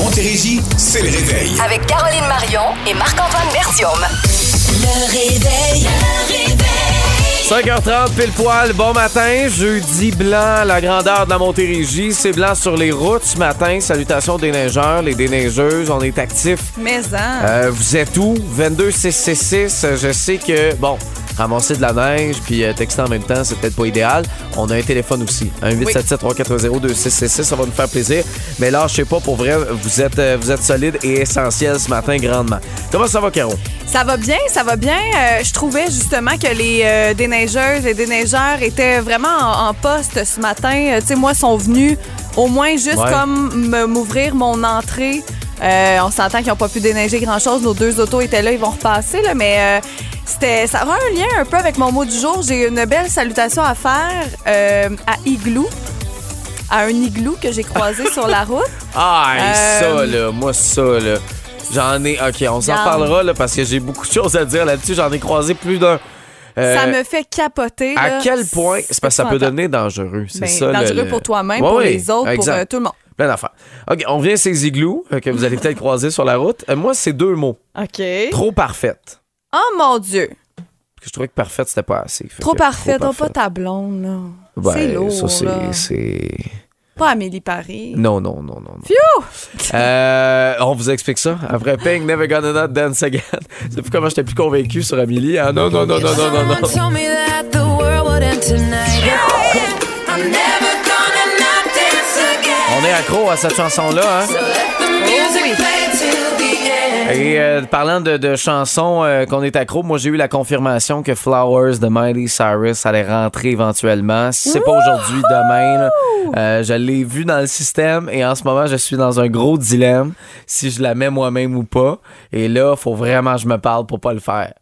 Montérégie, c'est le réveil. Avec Caroline Marion et Marc-Antoine Bertium. Le réveil. Le réveil. 5h30, pile poil, bon matin, jeudi blanc, la grandeur de la Montérégie, c'est blanc sur les routes ce matin, salutations des neigeurs, les déneigeuses, on est actifs. Mais hein. Euh, vous êtes où? 22666, je sais que, bon, ramasser de la neige puis euh, texter en même temps, c'est peut-être pas idéal. On a un téléphone aussi, un 877-380-2666, ça va nous faire plaisir. Mais là, je sais pas, pour vrai, vous êtes, euh, vous êtes solide et essentiel ce matin grandement. Comment ça va, Caro? Ça va bien, ça va bien. Euh, je trouvais justement que les euh, déneigeuses et déneigeurs étaient vraiment en, en poste ce matin. Euh, tu sais, moi, sont venus au moins juste Ouais. comme me- m'ouvrir mon entrée. Euh, on s'entend qu'ils n'ont pas pu déneiger grand-chose. Nos deux autos étaient là, ils vont repasser, là, mais euh, c'était, ça a un lien un peu avec mon mot du jour. J'ai une belle salutation à faire euh, à Igloo, à un igloo que j'ai croisé sur la route. Ah, hey, Euh, ça, là, moi, ça, là. J'en ai. OK, on s'en parlera, là, parce que j'ai beaucoup de choses à dire là-dessus. J'en ai croisé plus d'un. Euh, ça me fait capoter. À quel point? C'est parce que ça peut devenir dangereux. C'est Ben, ça, dangereux le- pour toi-même, Ouais, pour les autres, exact. pour euh, tout le monde. Plein d'affaires. OK, on vient à ces igloos euh, que vous allez peut-être croiser sur la route. Moi, c'est deux mots. OK. Trop parfaite. Oh mon Dieu. Parce que je trouvais que parfaite, c'était pas assez. Trop que parfait. trop Donc, pas ta blonde, là. Ben, c'est lourd, Ça, c'est. Pas Amélie Paris. Non, non, non, non. non. Phew! Euh, on vous explique ça. Après Pink, Never Gonna Not Dance Again. C'est plus comment j'étais plus convaincu sur Amélie. Ah non, non, non, non, non, non, non. On est accro à cette chanson-là, hein? Et euh, parlant de, de chansons euh, qu'on est accro, moi j'ai eu la confirmation que Flowers de Miley Cyrus allait rentrer éventuellement. Si c'est pas aujourd'hui, demain. là. Euh, je l'ai vu dans le système et en ce moment je suis dans un gros dilemme si je la mets moi-même ou pas. Et là, faut vraiment que je me parle pour pas le faire.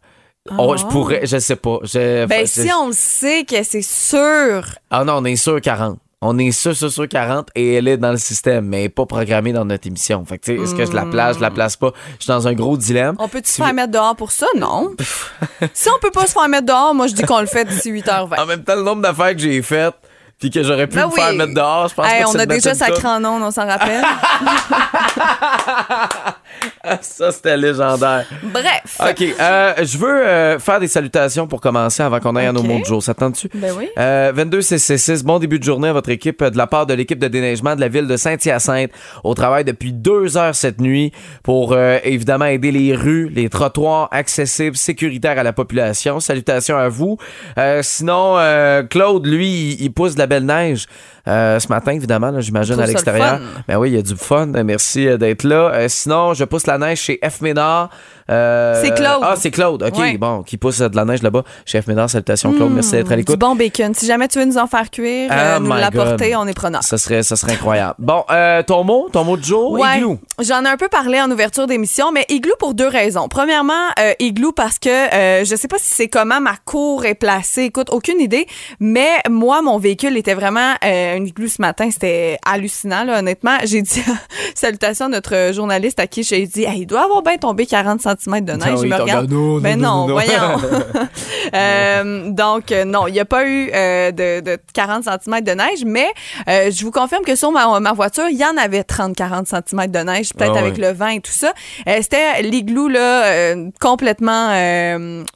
Oh, je pourrais, je sais pas. Je- Ben, je- si on le sait que c'est sûr. Ah non, on est sûr 40. On est sûr, sûr, sûr 40 et elle est dans le système, mais pas programmée dans notre émission. Fait que, tu sais, est-ce que je la place, je la place pas? Je suis dans un gros dilemme. On peut-tu se Si- faire mettre dehors pour ça? Non. si on peut pas se faire mettre dehors, moi, je dis qu'on le fait d'ici 8h20. En même temps, le nombre d'affaires que j'ai faites, puis que j'aurais pu Ben me faire mettre dehors, je pense Hey, pas que on a déjà sacré en on s'en rappelle. Ça, c'était légendaire. Bref. OK, euh, je veux euh, faire des salutations pour commencer avant qu'on aille à nos OK. mots de jour. Ça te tente-tu? Ben oui. Euh, 22 666, bon début de journée à votre équipe euh, de la part de l'équipe de déneigement de la ville de Saint-Hyacinthe au travail depuis deux heures cette nuit pour euh, évidemment aider les rues, les trottoirs accessibles, sécuritaires à la population. Salutations à vous. Euh, sinon, euh, Claude, lui, il pousse de la belle neige. Euh, ce matin, évidemment, là, j'imagine, à l'extérieur. Ben oui, il y a du fun. Merci euh, d'être là. Euh, sinon, je pousse la neige chez F. Ménard. Euh, C'est Claude. Ah, c'est Claude. OK, Ouais. bon, qui pousse euh, de la neige là-bas. Chez F. Ménard, salutations, Claude. Merci d'être à Du l'écoute. bon bacon. Si jamais tu veux nous en faire cuire, euh, Oh nous l'apporter, on est preneur. Ça serait, ça serait incroyable. Bon, euh, ton mot, ton mot de jour, Ouais. igloo. J'en ai un peu parlé en ouverture d'émission, mais igloo pour deux raisons. Premièrement, euh, igloo parce que euh, je sais pas si c'est comment ma cour est placée. Écoute, aucune idée. Mais moi, mon véhicule était vraiment euh, un igloo ce matin. C'était hallucinant, là, honnêtement. J'ai dit salutations à notre journaliste à qui j'ai dit Hey, il doit avoir bien tombé 40 cm de neige. Ah oui, il me regarde. non, ben non, non, voyons. Euh, donc, euh, non, il n'y a pas eu euh, de, de 40 cm de neige, mais euh, je vous confirme que sur ma, ma voiture, il y en avait 30-40 cm de neige, peut-être Ah avec le vent et tout ça. C'était l'igloo, là, complètement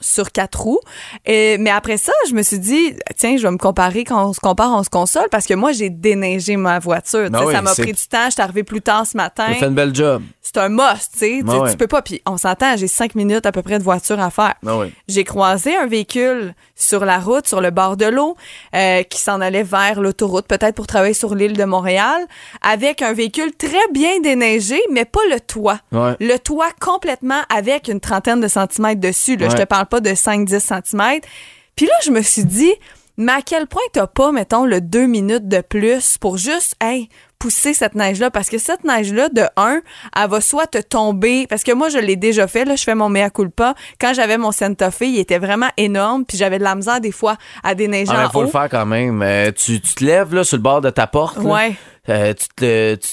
sur quatre roues. Et, mais après ça, je me suis dit, tiens, je vais me comparer. Quand on se compare, on se console, parce que moi, j'ai déneigé ma voiture. Tu Ben oui, ça m'a pris du temps. Je suis arrivée plus tard ce matin Tu fait une belle job. c'est un must, tu sais. Ouais. Tu peux pas. Puis on s'entend, j'ai cinq minutes à peu près de voiture à faire. Ah oui. J'ai croisé un véhicule sur la route, sur le bord de l'eau, euh, qui s'en allait vers l'autoroute, peut-être pour travailler sur l'île de Montréal, avec un véhicule très bien déneigé, mais pas le toit. Ouais. Le toit complètement avec une trentaine de centimètres dessus. Là. Je Ouais. te parle pas de 5-10 centimètres. Puis là, je me suis dit, mais à quel point t'as pas, mettons, le deux minutes de plus pour juste, hey, pousser cette neige-là? Parce que cette neige-là, de un, elle va soit te tomber, parce que moi, je l'ai déjà fait, là, je fais mon mea culpa. Quand j'avais mon Santa Fe, il était vraiment énorme, puis j'avais de la misère, des fois, à déneiger Ah, en faut haut. le faire quand même. Euh, tu, tu te lèves là, sur le bord de ta porte. là. Ouais. Euh, tu, te, tu,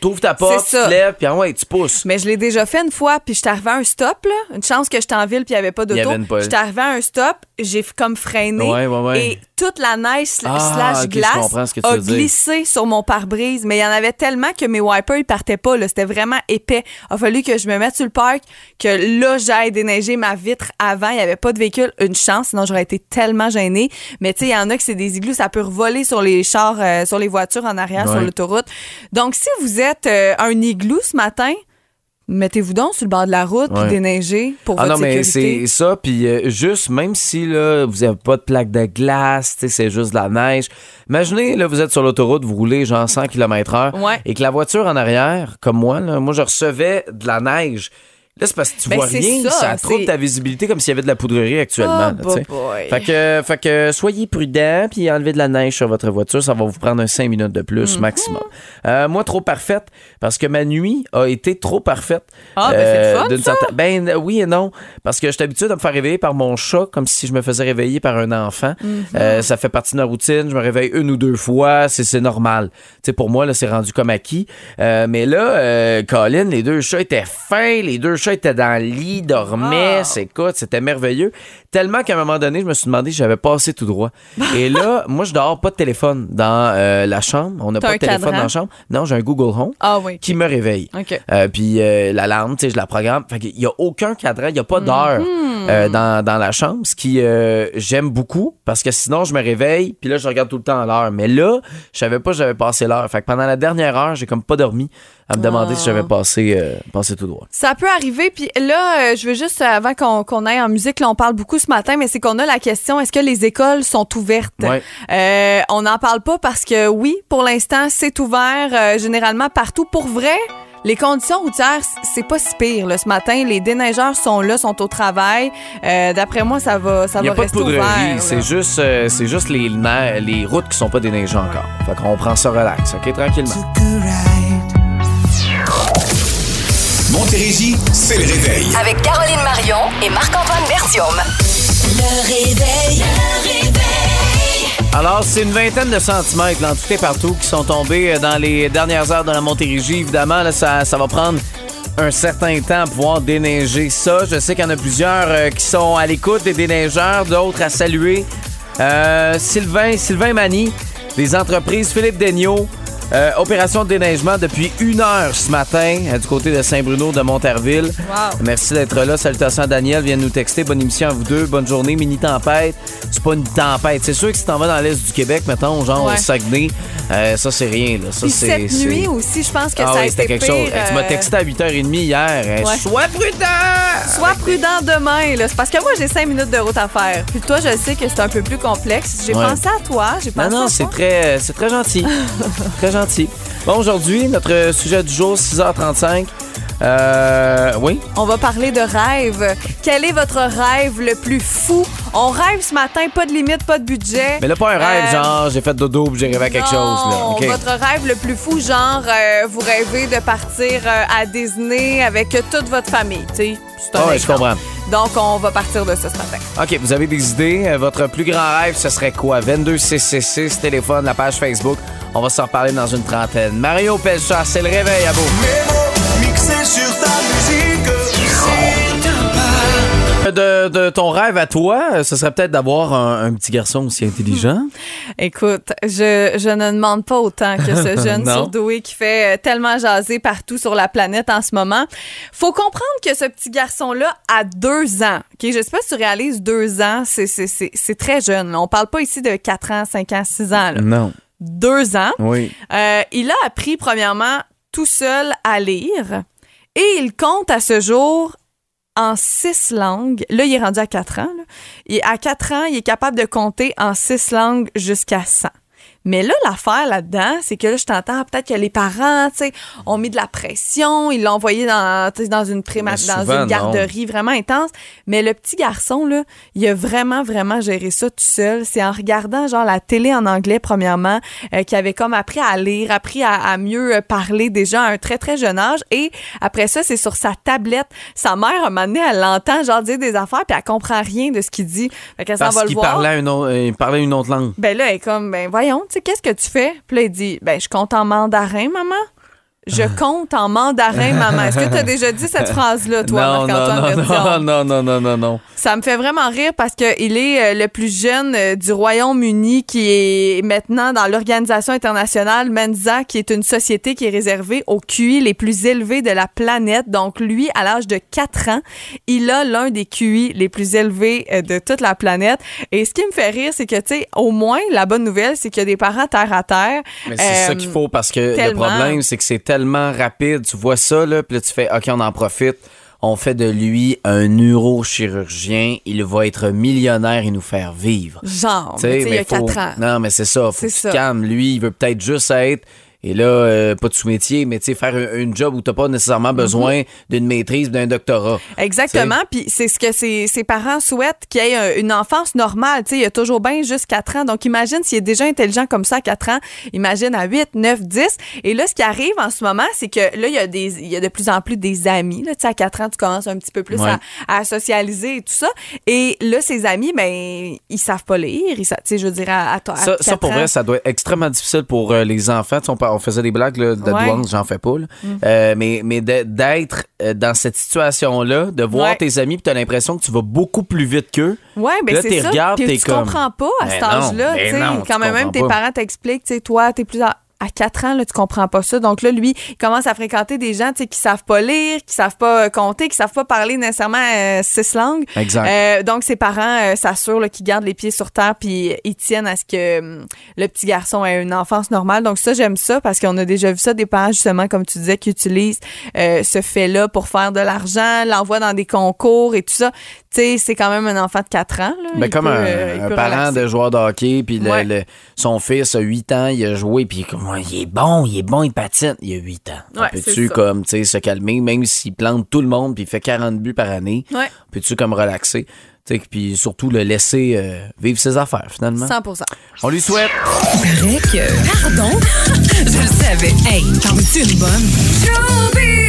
Tu ouvres ta porte, tu te lèves, puis ah ouais, tu pousses. Mais je l'ai déjà fait une fois, puis j'étais arrivée à un stop, là. Une chance que j'étais en ville, puis il n'y avait pas d'auto. J'étais arrivée à un stop, j'ai comme freiné. Ouais, ouais, ouais. Et toute la neige Ah, slash je glace a dire. glissé sur mon pare-brise. Mais il y en avait tellement que mes wipers, ils partaient pas, là. C'était vraiment épais. Il a fallu que je me mette sur le parc, que là, j'aille déneiger ma vitre avant. Il n'y avait pas de véhicule. Une chance, sinon j'aurais été tellement gênée. Mais tu sais, il y en a que c'est des igloos, ça peut voler sur les chars, euh, sur les voitures en arrière, sur l'autoroute. Donc, si vous êtes euh, un igloo ce matin, mettez-vous donc sur le bord de la route puis déneigez pour Ah votre non, mais sécurité. c'est ça, puis euh, juste, même si là, vous n'avez pas de plaque de glace, tu sais, c'est juste de la neige. Imaginez, là, vous êtes sur l'autoroute, vous roulez genre 100 km/h, Ouais. et que la voiture en arrière, comme moi, là, moi, je recevais de la neige. Là, c'est parce que tu Ben, vois rien, ça, ça, c'est- ta visibilité comme s'il y avait de la poudrerie actuellement. Oh, là, boy. Fait que, fait que soyez prudent puis enlevez de la neige sur votre voiture. Ça va vous prendre un 5 minutes de plus Mhm. maximum. Euh, moi, trop parfaite parce que ma nuit a été trop parfaite. Euh, Ah, ben, c'est le fun, ça. certaine- Ben euh, oui et non. Parce que je suis habitué de me faire réveiller par mon chat comme si je me faisais réveiller par un enfant. Mhm. Euh, ça fait partie de ma routine. Je me réveille une ou deux fois. C'est normal. Tu sais, pour moi, là, c'est rendu comme acquis. Euh, mais là, euh, Colin, les deux chats étaient fins. Les deux chats étaient dans le lit. Ah. C'est écoute, c'était merveilleux. Tellement qu'à un moment donné, je me suis demandé si j'avais passé tout droit. Et là, moi, je dors pas de téléphone dans euh, la chambre. On n'a T'as pas un de téléphone cadran? dans la chambre. Non, j'ai un Google Home Ah oui. qui me réveille. OK. Euh, puis euh, l'alarme, tu sais, je la programme. Fait qu'il y a aucun cadran, il n'y a pas d'heure Mhm. euh, dans, dans la chambre, ce qui euh, j'aime beaucoup parce que sinon je me réveille puis là je regarde tout le temps l'heure. Mais là, je savais pas que j'avais passé l'heure. Fait que pendant la dernière heure, j'ai comme pas dormi à me demander si j'avais passé, euh, passé tout droit. Ça peut arriver. Puis là, euh, je veux juste, euh, avant qu'on aille en musique, là, on parle beaucoup ce matin, mais c'est qu'on a la question, est-ce que les écoles sont ouvertes? Ouais. Euh, on n'en parle pas parce que oui, pour l'instant, c'est ouvert euh, généralement partout. Pour vrai, les conditions routières, c'est pas si pire. Là. Ce matin, les déneigeurs sont là, sont au travail. Euh, D'après moi, ça va, ça Il n'y a va pas de rester poudrerie, ouvert. c'est juste, euh, c'est juste les, les routes qui sont pas déneigées encore. Fait qu'on prend ça relax, ok, tranquillement. Montérégie, c'est le réveil. Avec Caroline Marion et Marc-Antoine Bertium. Le réveil. Le réveil. Alors, c'est une vingtaine de centimètres, là, en tout et partout, qui sont tombés euh, dans les dernières heures de la Montérégie. Évidemment, là, ça, ça va prendre un certain temps à pouvoir déneiger ça. Je sais qu'il y en a plusieurs euh, qui sont à l'écoute des déneigeurs, d'autres à saluer. Euh, Sylvain, Sylvain Mani, des entreprises Philippe Daigneault. Euh, opération de déneigement depuis une heure ce matin euh, du côté de Saint-Bruno de Monterville. Wow. Merci d'être là. Salutations à Daniel. Vient nous texter. Bonne émission à vous deux. Bonne journée. Mini tempête. C'est pas une tempête. C'est sûr que si t'en vas dans l'est du Québec, mettons, genre Ouais. au Saguenay, euh, ça c'est rien. Là. Ça, c'est, cette nuit aussi, je pense que ah ça a oui, c'était été quelque pire, chose. Tu m'as euh, texté à 8h30 hier. Ouais. Sois prudent! Sois prudent demain, là. C'est parce que moi, j'ai cinq minutes de route à faire. Puis toi, je sais que c'est un peu plus complexe. J'ai Ouais. pensé à toi. J'ai pensé Non, non, à c'est toi. très, c'est très gentil. très gentil. Bon, aujourd'hui, notre sujet du jour, 6h35. Euh, oui. On va parler de rêve. Quel est votre rêve le plus fou? On rêve ce matin, pas de limite, pas de budget. Mais là, pas un rêve, Euh, genre, j'ai fait dodo puis j'ai rêvé à quelque chose. Là. Votre rêve le plus fou, genre, euh, vous rêvez de partir euh, à Disney avec toute votre famille, tu sais. C'est un Ah ouais, je comprends. Donc, on va partir de ça ce matin. OK, vous avez des idées? Votre plus grand rêve, ce serait quoi? 22666, téléphone, la page Facebook. On va s'en reparler dans une trentaine. Mario Pelcha, c'est le réveil à beau. Sur ta musique. De, de ton rêve à toi, ce serait peut-être d'avoir un, un petit garçon aussi intelligent. Écoute, je, je ne demande pas autant que ce jeune surdoué qui fait euh, tellement jaser partout sur la planète en ce moment. Faut comprendre que ce petit garçon-là a deux ans. Ok, Je sais pas si tu réalises deux ans, c'est- très jeune. là. On parle pas ici de 4 ans, 5 ans, 6 ans. là. Non. Deux ans. Oui. Euh, il a appris, premièrement, tout seul à lire et il compte à ce jour en six langues. Là, il est rendu à quatre ans. là. Et à quatre ans, il est capable de compter en six langues jusqu'à 100. Mais là, l'affaire là-dedans, c'est que là, je t'entends, peut-être que les parents, tu sais, ont mis de la pression, ils l'ont envoyé dans, dans une Mais dans une garderie vraiment intense. Mais le petit garçon, là, il a vraiment, vraiment géré ça tout seul. C'est en regardant, genre, la télé en anglais, premièrement, euh, qu'il avait comme appris à lire, appris à, à mieux euh, parler déjà à un très, très jeune âge. Et après ça, c'est sur sa tablette. Sa mère, un moment donné, elle l'entend, genre, dire des affaires, puis elle comprend rien de ce qu'il dit. Fait qu'elle s'en va le voir. parlait, une autre- il parlait une autre langue. Ben là, elle est comme, ben voyons, qu'est-ce que tu fais? Puis là, dit, ben je compte en mandarin, maman. Je compte en mandarin, maman. Est-ce que tu as déjà dit cette phrase-là, toi, non, Marc-Antoine non, non, non, non, non, non, non. Ça me fait vraiment rire parce qu'il est euh, le plus jeune euh, du Royaume-Uni qui est maintenant dans l'organisation internationale Mensa, qui est une société qui est réservée aux QI les plus élevés de la planète. Donc, lui, à l'âge de 4 ans, il a l'un des QI les plus élevés euh, de toute la planète. Et ce qui me fait rire, c'est que, tu sais, au moins, la bonne nouvelle, c'est qu'il y a des parents terre à terre. Mais c'est ça qu'il faut parce que tellement. le problème, c'est que c'est tellement rapide. Tu vois ça, là, puis là, tu fais OK, on en profite. On fait de lui un neurochirurgien. Il va être millionnaire et nous faire vivre. Genre, Tu sais, il y a faut- 4 ans. Non, mais c'est ça. Faut que tu te calmes. Lui, il veut peut-être juste être. Et là, euh, pas de sous-métier, mais tu sais, faire un, une job où t'as pas nécessairement Mm-hmm. besoin d'une maîtrise, d'un doctorat. Exactement. Puis c'est ce que ses, ses parents souhaitent qu'il ait un- une enfance normale. Tu sais, il a toujours bien juste 4 ans. Donc imagine s'il est déjà intelligent comme ça à 4 ans. Imagine à 8, 9, 10. Et là, ce qui arrive en ce moment, c'est que là, il y a, des, il y a de plus en plus des amis. Là, tu sais, à 4 ans, tu commences un petit peu plus Ouais. à, à socialiser et tout ça. Et là, ses amis, ben, ils savent pas lire. Ils Tu sais, je veux dire, à, à, à Ça, ça, 4 pour ans. vrai, ça doit être extrêmement difficile pour euh, les enfants. Tu sais, on, on faisait des blagues là, de Ouais. Mm. douane, j'en fais pas. là. Euh, mais mais d'être euh, dans cette situation-là, de voir Ouais. tes amis, puis t'as l'impression que tu vas beaucoup plus vite qu'eux. Ouais, ben Là, c'est ça. regardes, Puis tu comme, comprends pas à cet âge-là, tu tu quand même, même tes parents t'expliquent, tu sais, toi, t'es plus à, à 4 ans, là, tu comprends pas ça. Donc là, lui, il commence à fréquenter des gens, tu sais, qui savent pas lire, qui savent pas euh, compter, qui savent pas parler nécessairement euh, six langues. Exact. Euh, donc ses parents euh, s'assurent là, qu'ils gardent les pieds sur terre puis ils tiennent à ce que hum, le petit garçon ait une enfance normale. Donc ça, j'aime ça parce qu'on a déjà vu ça des parents justement, comme tu disais, qui utilisent euh, ce fait-là pour faire de l'argent, l'envoient dans des concours et tout ça. Tu sais, c'est quand même un enfant de 4 ans. Là. Ben, comme peut, un, euh, un parent relaxer. de joueur de hockey, puis le- Ouais. le- son fils a 8 ans, il a joué, puis il est bon, il est bon, il patine. Il a 8 ans. Ouais, Peux-tu, comme, tu sais, se calmer, même s'il plante tout le monde, puis il fait 40 buts par année? Ouais. Peux-tu, comme, relaxer? Tu sais, puis surtout le laisser euh, vivre ses affaires, finalement. 100 On lui souhaite. Que. Pardon? Je le savais. Hey, t'en es une bonne?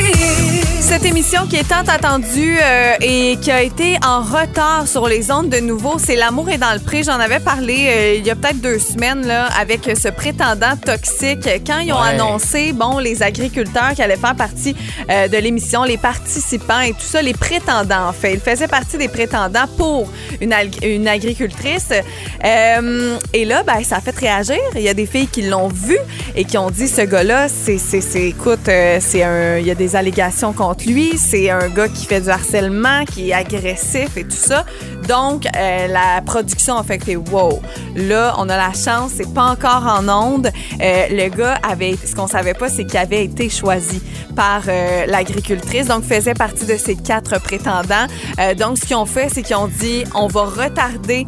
Cette émission qui est tant attendue euh, et qui a été en retard sur les ondes de nouveau, c'est L'amour est dans le pré. J'en avais parlé euh, il y a peut-être deux semaines là, avec ce prétendant toxique. Quand ils ont Ouais. annoncé, bon, les agriculteurs qui allaient faire partie euh, de l'émission, les participants et tout ça, les prétendants en fait. Ils faisaient partie des prétendants pour une, une agricultrice. Et là, ben, ça a fait réagir. Il y a des filles qui l'ont vu et qui ont dit, ce gars-là, c'est, écoute, c'est un, il y a des allégations contre lui. C'est un gars qui fait du harcèlement, qui est agressif et tout ça. Donc, euh, la production a fait que, wow, là, on a la chance, c'est pas encore en onde. Euh, le gars avait, ce qu'on savait pas, c'est qu'il avait été choisi par euh, l'agricultrice, donc faisait partie de ces quatre prétendants. Donc, ce qu'ils ont fait, c'est qu'ils ont dit, on va retarder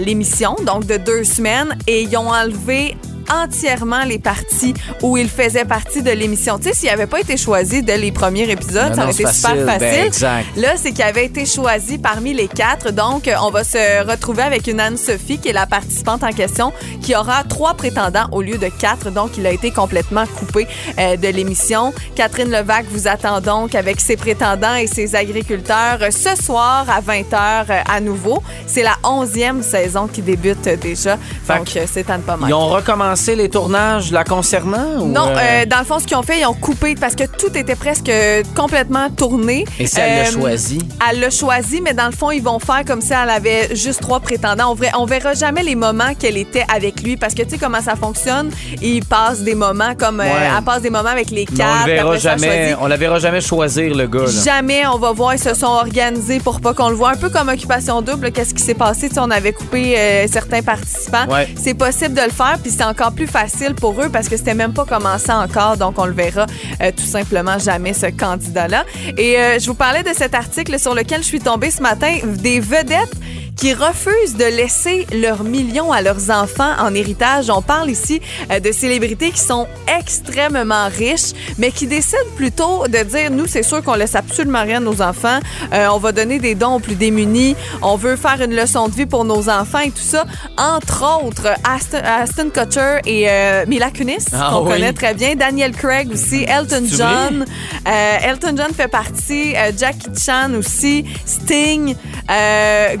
l'émission, donc de deux semaines, et ils ont enlevé entièrement les parties où il faisait partie de l'émission. Tu sais, s'il n'avait pas été choisi dès les premiers épisodes, Non, ça aurait été c'est super facile. facile. Ben, exact. Là, c'est qu'il avait été choisi parmi les quatre. Donc, on va se retrouver avec une Anne-Sophie, qui est la participante en question, qui aura trois prétendants au lieu de quatre. Donc, il a été complètement coupé euh, de l'émission. Catherine Levac vous attend donc avec ses prétendants et ses agriculteurs ce soir à 20h euh, à nouveau. C'est la onzième saison qui débute euh, déjà. Fait Donc, c'est à ne pas manquer. Ils ont recommencé les tournages la concernant? ou, Non, euh, euh, dans le fond, ce qu'ils ont fait, ils ont coupé parce que tout était presque complètement tourné. Et si elle l'a Euh, choisi? Elle l'a choisi, mais dans le fond, ils vont faire comme si elle avait juste trois prétendants. On, verra, on verra jamais les moments qu'elle était avec lui parce que tu sais comment ça fonctionne. Il passe des moments comme euh, Ouais. elle passe des moments avec les quatre. on le verra ça, jamais. On la verra jamais choisir, le gars. là. Jamais on va voir, ils se sont organisés pour pas qu'on le voit. Un peu comme Occupation Double, qu'est-ce qui s'est passé? Tu sais, on avait coupé euh, certains participants. Ouais. C'est possible de le faire, puis c'est encore plus facile pour eux parce que c'était même pas commencé encore, donc on le verra euh, tout simplement jamais, ce candidat-là. Et euh, je vous parlais de cet article sur lequel je suis tombée ce matin, des vedettes qui refusent de laisser leurs millions à leurs enfants en héritage. On parle ici euh, de célébrités qui sont extrêmement riches, mais qui décident plutôt de dire, nous, c'est sûr qu'on laisse absolument rien à nos enfants. Euh, on va donner des dons aux plus démunis. On veut faire une leçon de vie pour nos enfants et tout ça. Entre autres, Aston, Aston Kutcher et euh, Mila Kunis, Ah qu'on oui. connaît très bien. Daniel Craig aussi. Elton John. Euh, Elton John fait partie. Jackie Chan aussi. Sting.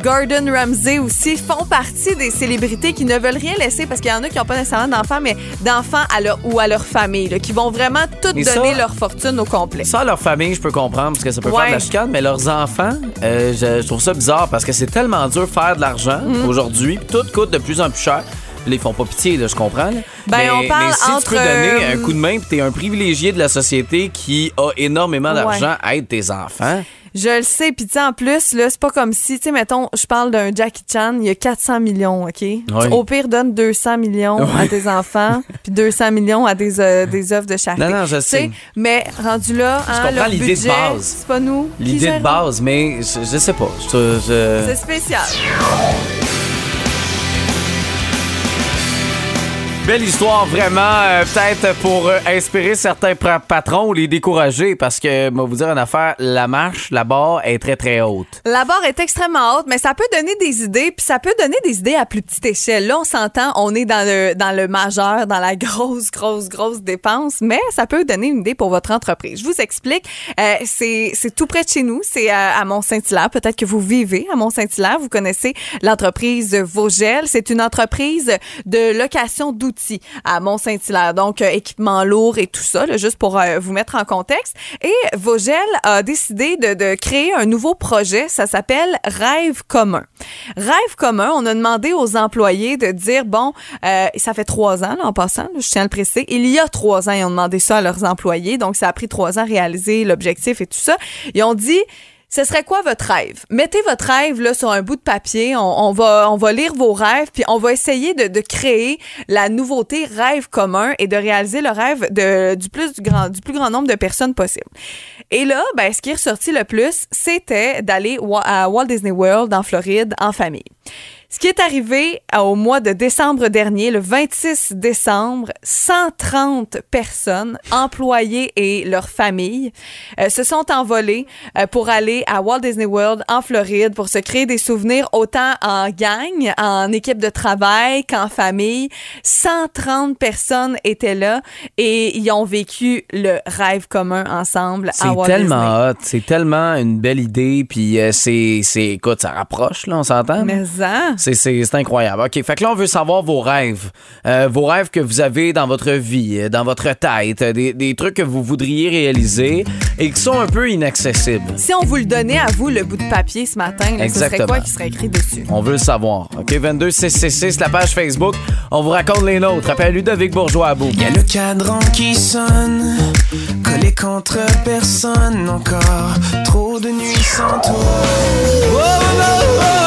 Gordon Gordon Ramsay aussi font partie des célébrités qui ne veulent rien laisser parce qu'il y en a qui n'ont pas nécessairement d'enfants, mais d'enfants à leur, ou à leur famille, là, qui vont vraiment tout Mais donner ça- leur fortune au complet. Ça, leur famille, je peux comprendre parce que ça peut Ouais. faire de la chicane, mais leurs enfants, euh, je, je trouve ça bizarre parce que c'est tellement dur de faire de l'argent Mhm. aujourd'hui. Tout coûte de plus en plus cher. Ils font pas pitié, là, je comprends. là. Ben, mais, on parle mais si entre, tu peux donner euh, un coup de main, puis t'es un privilégié de la société qui a énormément Ouais. d'argent, aide tes enfants. Je le sais, puis tu sais, en plus, là, c'est pas comme si, tu sais, mettons, je parle d'un Jackie Chan, il y a 400 millions, OK? Au pire, donne 200 millions à tes enfants, puis 200 millions à des, euh, des œuvres de charité. Non, non, je sais. Mais rendu là, hein, comprends leur l'idée de base. C'est pas nous. L'idée de base, mais je, je sais pas. Je- je- C'est spécial. Belle histoire, vraiment. euh, Peut-être pour euh, inspirer certains patrons ou les décourager, parce que, moi, vous dire une affaire, la marche, la barre est très, très haute. La barre est extrêmement haute, mais ça peut donner des idées, puis ça peut donner des idées à plus petite échelle. Là, on s'entend, on est dans le, dans le majeur, dans la grosse, grosse, grosse dépense, mais ça peut donner une idée pour votre entreprise. Je vous explique. Euh, c'est c'est tout près de chez nous, c'est à, à Mont-Saint-Hilaire. Peut-être que vous vivez à Mont-Saint-Hilaire. Vous connaissez l'entreprise Vogel. C'est une entreprise de location d'outils à Mont-Saint-Hilaire. Donc, euh, équipement lourd et tout ça, juste pour euh, vous mettre en contexte. Et Vogel a décidé de, créer un nouveau projet. Ça s'appelle Rêve commun. Rêve commun, on a demandé aux employés de dire, bon, euh, ça fait trois ans, en passant, là, je tiens à le préciser. Il y a trois ans, ils ont demandé ça à leurs employés. Donc, ça a pris trois ans à réaliser l'objectif et tout ça. Ils ont dit, ce serait quoi votre rêve? Mettez votre rêve là, sur un bout de papier. On, va, on va lire vos rêves, puis on va essayer de, de créer la nouveauté rêve commun et de réaliser le rêve de, du, plus, du, grand, du plus grand nombre de personnes possible. Et là, ben, ce qui est ressorti le plus, c'était d'aller à Walt Disney World en Floride en famille. Ce qui est arrivé euh, au mois de décembre dernier, le 26 décembre, 130 personnes, employés et leurs familles, euh, se sont envolées euh, pour aller à Walt Disney World en Floride pour se créer des souvenirs autant en gang, en équipe de travail qu'en famille. 130 personnes étaient là et ils ont vécu le rêve commun ensemble à C'est Walt Disney. tellement hot, c'est tellement une belle idée, puis euh, c'est, c'est, écoute, ça rapproche, là, on s'entend? Mais hein? C'est, c'est, c'est incroyable. OK, fait que là, on veut savoir vos rêves. Euh, vos rêves que vous avez dans votre vie, euh, dans votre tête, euh, des, des trucs que vous voudriez réaliser et qui sont un peu inaccessibles. Si on vous le donnait à vous, le bout de papier ce matin, là, ce serait Exactement. quoi qui serait écrit dessus? On veut le savoir. OK, 22 666, la page Facebook. On vous raconte les nôtres. Appelle Ludovic Bourgeois à bout. Y a le cadran qui sonne, collé contre personne encore. Trop de nuits sans toi. Oh, oh, oh,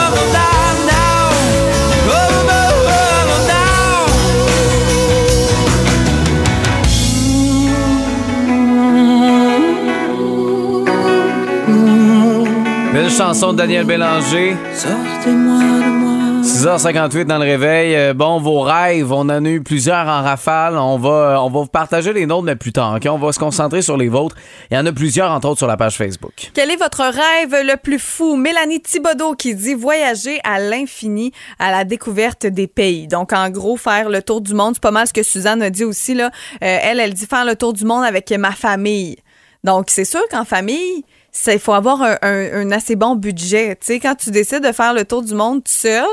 Belle chanson de Daniel Bélanger. Sortez-moi de moi. 6h58 dans le réveil. Euh, bon, vos rêves, on en a eu plusieurs en rafale. On va, euh, on va vous partager les nôtres, mais plus tard. OK? On va se concentrer sur les vôtres. Il y en a plusieurs, entre autres, sur la page Facebook. Quel est votre rêve le plus fou? Mélanie Thibodeau qui dit voyager à l'infini à la découverte des pays. Donc, en gros, faire le tour du monde. C'est pas mal ce que Suzanne a dit aussi. Là. Euh, elle, elle dit faire le tour du monde avec ma famille. Donc, c'est sûr qu'en famille, il faut avoir un, un- un assez bon budget. Tu sais, quand tu décides de faire le tour du monde seul,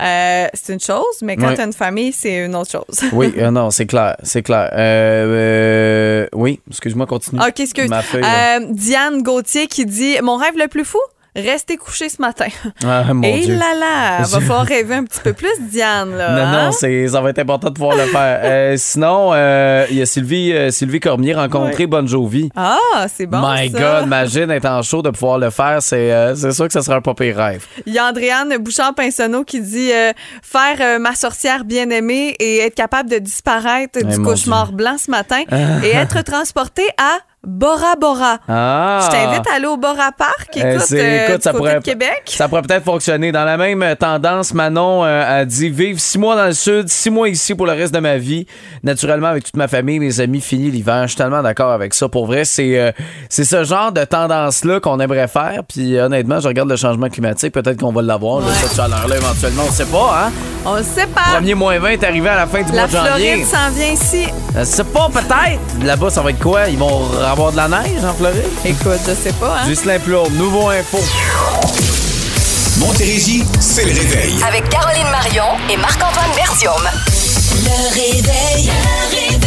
euh, c'est une chose, mais quand Ouais. tu as une famille, c'est une autre chose. Oui, euh, non, c'est clair, c'est clair. Euh, oui, excuse-moi, continue. OK, excuse. Ma feuille, Diane Gauthier qui dit Mon rêve le plus fou, rester couché ce matin. Ah, mon Et Dieu. là là, va falloir rêver un petit peu plus, Diane. Là, Non, hein? non, c'est, ça va être important de pouvoir le faire. Euh, sinon, euh, il y a Sylvie, euh, Sylvie Cormier rencontré Bon Jovi. Ah, c'est bon. My ça. God, imagine être en show de pouvoir le faire. C'est, c'est sûr que ce sera un pas pire rêve. Il y a Andréane Bouchard-Pinsonneau qui dit faire ma sorcière bien-aimée et être capable de disparaître Eh, du cauchemar blanc ce matin et être transporté à Bora Bora. Ah! Je t'invite à aller au Bora Park, écoute, Euh, c'est- euh, écoute, du ça côté pourrait- de Québec. Ça pourrait peut-être fonctionner. Dans la même euh, tendance, Manon euh, a dit vivre six mois dans le sud, six mois ici pour le reste de ma vie. Naturellement, avec toute ma famille, mes amis, fini l'hiver. Je suis tellement d'accord avec ça. Pour vrai, c'est euh, c'est ce genre de tendance-là qu'on aimerait faire. Puis honnêtement, je regarde le changement climatique. Peut-être qu'on va l'avoir, là, cette chaleur-là, éventuellement. On sait pas, hein? On ne sait pas. Premier moins 20 est arrivé à la fin du mois La de janvier. Floride s'en vient ici. Je sais pas, peut-être. Là-bas, ça va être quoi? Ils vont avoir de la neige en Floride? Écoute, je sais pas, hein? Juste Plourde, nouveau info. Montérégie, c'est le réveil. Avec Caroline Marion et Marc-Antoine Bertium. Le réveil. Le réveil.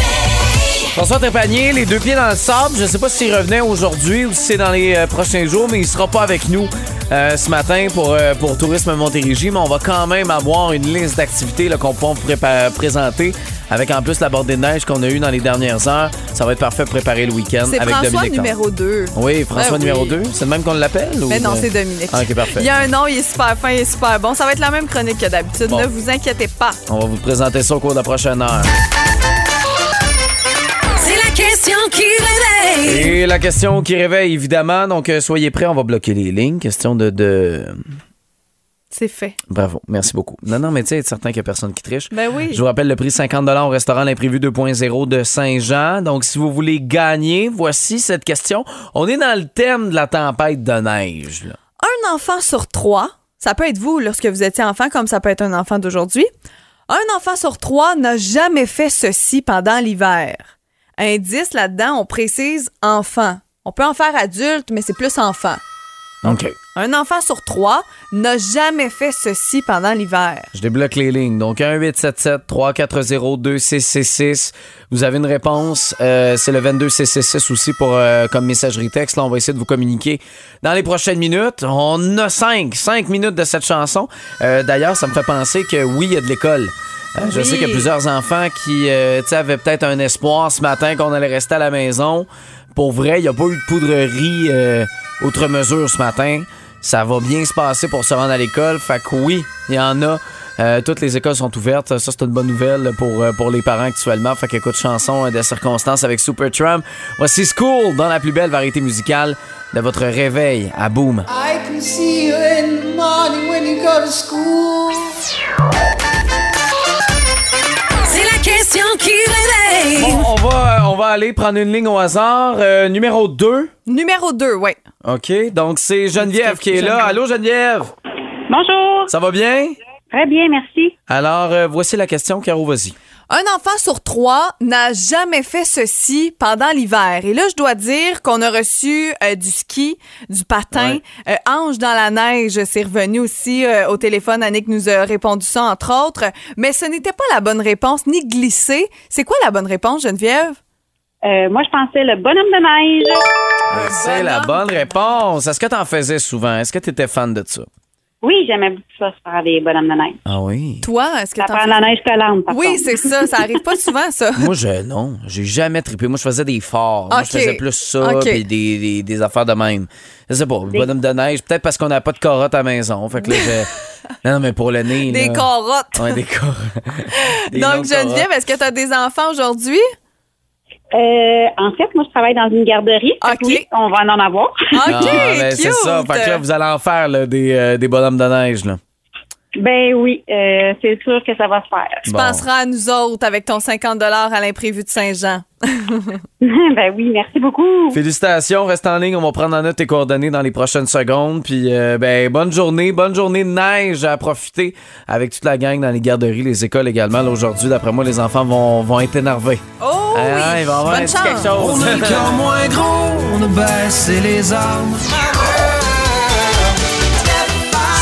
François Trépanier, les deux pieds dans le sable. Je ne sais pas s'il revenait aujourd'hui ou si c'est dans les euh, prochains jours, mais il sera pas avec nous euh, ce matin pour, euh, pour Tourisme Montérégie. Mais on va quand même avoir une liste d'activités qu'on pourra présenter avec en plus la bordée de neige qu'on a eue dans les dernières heures. Ça va être parfait pour préparer le week-end avec François Dominique. numéro 2. Oui, François Ben numéro oui. 2. C'est le même qu'on l'appelle? Mais non, c'est Dominique. Ah, ok, parfait. Il y a un nom, il est super fin, il est super bon. Ça va être la même chronique que d'habitude. Bon. Ne vous inquiétez pas. On va vous présenter ça au cours de la prochaine heure. Question qui réveille. Et la question qui réveille, évidemment. Donc, euh, soyez prêts, on va bloquer les lignes. Question de... de... C'est fait. Bravo, merci beaucoup. Non, non, mais tu sais, être certain qu'il n'y a personne qui triche. Ben oui. Je vous rappelle le prix 50 au restaurant L'Imprévu 2.0 de Saint-Jean. Donc, si vous voulez gagner, voici cette question. On est dans le thème de la tempête de neige. là. Un enfant sur trois, ça peut être vous lorsque vous étiez enfant, comme ça peut être un enfant d'aujourd'hui. Un enfant sur trois n'a jamais fait ceci pendant l'hiver. Indice là-dedans, on précise enfant. On peut en faire adulte, mais c'est plus enfant. OK. Un enfant sur trois n'a jamais fait ceci pendant l'hiver. Je débloque les lignes. Donc, 1-877-340-2666. Vous avez une réponse. Euh, c'est le 22-666 aussi pour, euh, comme messagerie texte. Là, on va essayer de vous communiquer dans les prochaines minutes. On a cinq, cinq minutes de cette chanson. Euh, D'ailleurs, ça me fait penser que oui, il y a de l'école. Euh, Je sais qu'il y a plusieurs enfants qui euh, tu sais, avaient peut-être un espoir ce matin qu'on allait rester à la maison. Pour vrai, il n'y a pas eu de poudrerie euh, outre mesure ce matin. Ça va bien se passer pour se rendre à l'école. Fait que oui, il y en a. Euh, toutes les écoles sont ouvertes. Ça, c'est une bonne nouvelle pour, euh, pour les parents actuellement. Fait qu'écoute, chanson euh, de circonstances avec Supertramp. Voici School dans la plus belle variété musicale de votre réveil à Boom. I can see you in the morning when you go to school. Va, on va aller prendre une ligne au hasard. Euh, numéro 2. Numéro 2, oui. OK. Donc, c'est Geneviève qui est là. Allô, Geneviève? Bonjour. Ça va bien? Très bien, merci. Alors, euh, voici la question, Caro, vas-y. Un enfant sur trois n'a jamais fait ceci pendant l'hiver. Et là, je dois dire qu'on a reçu euh, du ski, du patin. Ouais. Euh, Ange dans la neige, c'est revenu aussi euh, au téléphone. Annick nous a répondu ça, entre autres. Mais ce n'était pas la bonne réponse, ni glissé. C'est quoi la bonne réponse, Geneviève? Euh, moi, je pensais le bonhomme de neige. Euh, C'est la bonne réponse. Est-ce que tu en faisais souvent? Est-ce que tu étais fan de ça? Oui, j'aimais beaucoup ça, se faire des bonhommes de neige. Ah oui. Toi, est-ce que fais- de la neige collante, par Oui, c'est ça. Ça arrive pas souvent, ça. Moi, je, non, j'ai jamais trippé. Moi, je faisais des forts. Moi, Ok. je faisais plus ça, Ok. puis des, des, des affaires de même. Je sais pas, le bonhomme de neige, peut-être parce qu'on n'a pas de carottes à la maison. Fait que là, je... Non, mais pour le nez, Des là. carottes. Ouais, des carottes. Des Donc, Geneviève, est-ce que tu as des enfants aujourd'hui? Euh, en fait, moi, je travaille dans une garderie. OK. Oui, on va en avoir. OK, Ah, ben, c'est ça. Fait que là, vous allez en faire là, des, euh, des bonhommes de neige. Là. Ben oui, euh, c'est sûr que ça va se faire. Tu Bon. penseras à nous autres avec ton 50 à l'imprévu de Saint-Jean. ben oui, merci beaucoup. Félicitations, reste en ligne. On va prendre en note tes coordonnées dans les prochaines secondes. Puis, euh, ben, bonne journée, bonne journée de neige à profiter avec toute la gang dans les garderies, les écoles également. Aujourd'hui, d'après moi, les enfants vont, vont être énervés. Oh Ah, oui! il va y avoir Bonne un petit quelque chance. On chose. a le cœur moins gros, on a baissé les armes.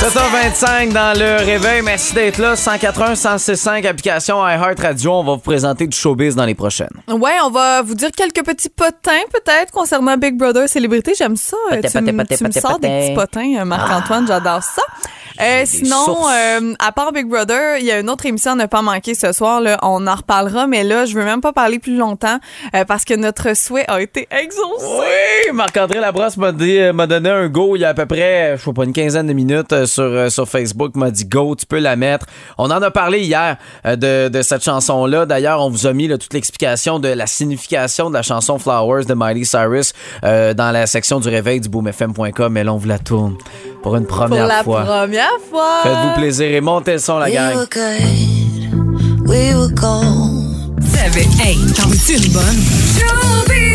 7h25 dans le réveil. Merci d'être là. 181 165 application iHeart Radio. On va vous présenter du showbiz dans les prochaines. Ouais, on va vous dire quelques petits potins peut-être concernant Big Brother Célébrité. J'aime ça. Potin, tu me, potin, potin, tu me sors des petits potins, euh, Marc-Antoine. J'adore ça. Euh, sinon, euh, à part Big Brother, il y a une autre émission à ne pas manquer ce soir. Là. On en reparlera, mais là, je veux même pas parler plus longtemps euh, parce que notre souhait a été exaucé. Oui, Marc-André Labrosse m'a euh, donné un go il y a à peu près, je sais pas, une quinzaine de minutes euh, sur, euh, sur Facebook. m'a dit go, tu peux la mettre. On en a parlé hier euh, de, de cette chanson-là. D'ailleurs, on vous a mis là, toute l'explication de la signification de la chanson Flowers de Miley Cyrus euh, dans la section du réveil du boomfm.com. Mais là, on vous la tourne pour une Pour première la fois. première fois. Faites-vous plaisir et montez le son, la gang. good. We were. Hey, t'en une bonne?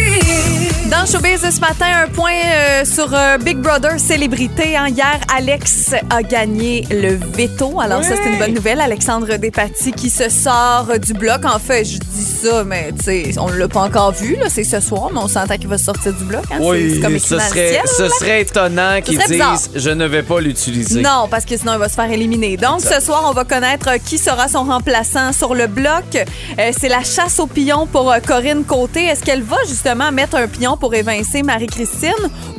Dans Showbiz de ce matin, un point euh, sur euh, Big Brother célébrité. hein. Hier, Alex a gagné le veto. Alors ça, c'est une bonne nouvelle. Alexandre Despatie qui se sort euh, du bloc. En fait, je dis ça, mais tu sais, on l'a pas encore vu, là. C'est ce soir, mais on s'entend qu'il va sortir du bloc. Hein? Oui, c'est comme ce le serait, ce serait étonnant qu'ils disent je ne vais pas l'utiliser. Non, parce que sinon, il va se faire éliminer. Donc, ce soir, on va connaître qui sera son remplaçant sur le bloc. Euh, c'est la chasse au pion pour Corinne Côté. Est-ce qu'elle va justement mettre un pion pour évincer Marie-Christine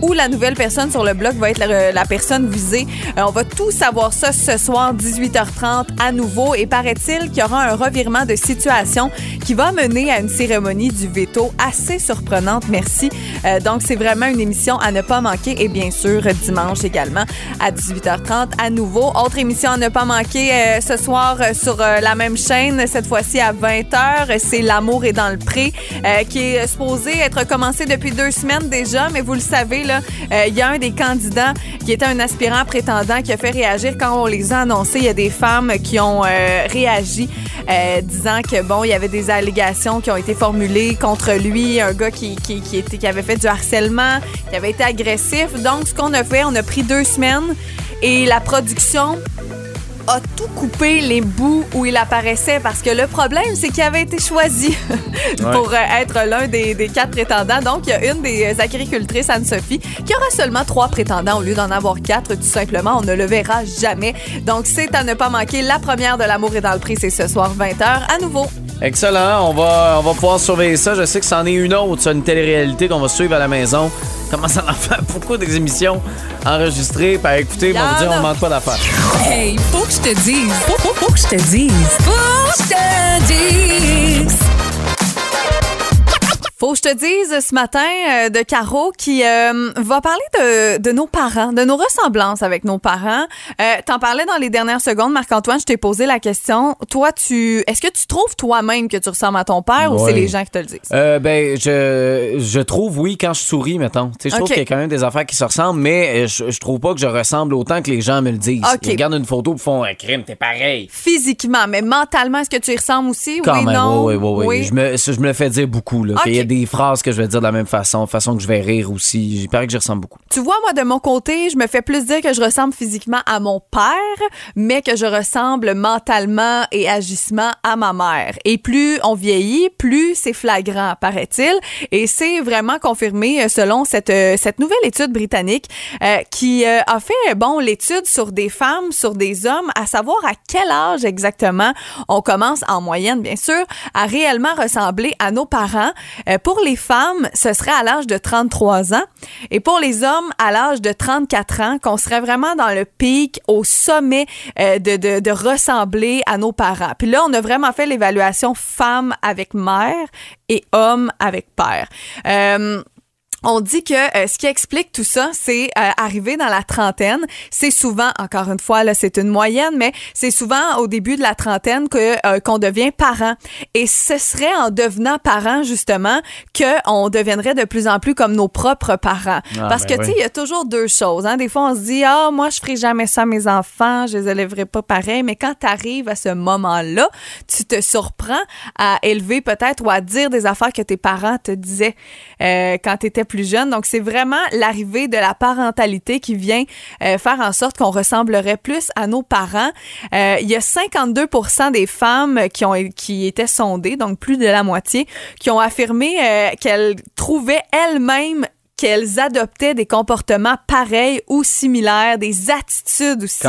ou la nouvelle personne sur le bloc va être la, la personne visée? Euh, on va tout savoir ça ce soir, 18h30 à nouveau. Et paraît-il qu'il y aura un revirement de situation qui va mener à une cérémonie du veto assez surprenante. Merci. Euh, donc, c'est vraiment une émission à ne pas manquer. Et bien sûr, dimanche également à 18h30 à nouveau. Autre émission à ne pas manquer euh, ce soir euh, sur euh, la même chaîne, cette fois-ci à 20h. C'est L'amour est dans le pré, euh, qui est supposé être commencé depuis deux semaines déjà. Mais vous le savez, là, euh, il y a un des candidats qui était un aspirant prétendant qui a fait réagir quand on les a annoncés. Il y a des femmes qui ont euh, réagi euh, disant que bon, il y avait des allégations qui ont été formulées contre lui, un gars qui, qui, était, qui avait fait du harcèlement, qui avait été agressif. Donc, ce qu'on a fait, on a pris deux semaines et la production a tout coupé les bouts où il apparaissait parce que le problème, c'est qu'il avait été choisi pour euh, être l'un des, des quatre prétendants. Donc, il y a une des euh, agricultrices, Anne-Sophie, qui aura seulement trois prétendants au lieu d'en avoir quatre, tout simplement. On ne le verra jamais. Donc, c'est à ne pas manquer. La première de L'amour est dans le prix, c'est ce soir 20h à nouveau. Excellent. On va, on va pouvoir surveiller ça. Je sais que c'en est une autre, ça, une télé-réalité qu'on va suivre à la maison. Comment ça en fait beaucoup d'émissions enregistrées. Par écouter, on va vous dire, on manque pas d'affaires. Hey, faut que je te dise. Faut, faut, faut que je te dise. Faut que je te dise. Faut que je te dise ce matin euh, de Caro qui euh, va parler de, de nos parents, de nos ressemblances avec nos parents. Euh, T'en parlais dans les dernières secondes, Marc-Antoine, je t'ai posé la question. Toi, tu est-ce que tu trouves toi-même que tu ressembles à ton père ou c'est les gens qui te le disent? Ben, je, je trouve, oui, quand je souris, mettons. Tu sais, je trouve qu'il y a quand même des affaires qui se ressemblent, mais je, je trouve pas que je ressemble autant que les gens me le disent. Ok. Ils regardent une photo et font un crime, t'es pareil. Physiquement, mais mentalement, est-ce que tu y ressembles aussi? Quand oui, même, non? oui, oui, oui. Je, me, je me le fais dire beaucoup. Là. Des phrases que je vais dire de la même façon, façon que je vais rire aussi. Il paraît que j'y ressemble beaucoup. Tu vois, moi, de mon côté, je me fais plus dire que je ressemble physiquement à mon père, mais que je ressemble mentalement et agissement à ma mère. Et plus on vieillit, plus c'est flagrant, paraît-il. Et c'est vraiment confirmé euh, selon cette, euh, cette nouvelle étude britannique euh, qui a fait, bon, l'étude sur des femmes, sur des hommes, à savoir à quel âge exactement on commence, en moyenne, bien sûr, à réellement ressembler à nos parents. Pour les femmes, ce serait à l'âge de 33 ans. Et pour les hommes, à l'âge de 34 ans, qu'on serait vraiment dans le pic, au sommet euh, de, de, ressembler à nos parents. Puis là, on a vraiment fait l'évaluation femme avec mère et homme avec père. Euh, on dit que euh, ce qui explique tout ça, c'est euh, arrivé dans la trentaine. C'est souvent, encore une fois, là, c'est une moyenne, mais c'est souvent au début de la trentaine que euh, qu'on devient parent. Et ce serait en devenant parent justement que on deviendrait de plus en plus comme nos propres parents. Ah, Parce ben que tu sais, oui. il y a toujours deux choses. Hein? Des fois, on se dit ah moi je ferai jamais ça à mes enfants, je les élèverai pas pareil. Mais quand tu arrives à ce moment-là, tu te surprends à élever peut-être ou à dire des affaires que tes parents te disaient euh, quand tu étais Donc, c'est vraiment l'arrivée de la parentalité qui vient euh, faire en sorte qu'on ressemblerait plus à nos parents. Euh, il y a 52% des femmes qui, ont, qui étaient sondées, donc plus de la moitié, qui ont affirmé euh, qu'elles trouvaient elles-mêmes qu'elles adoptaient des comportements pareils ou similaires, des attitudes aussi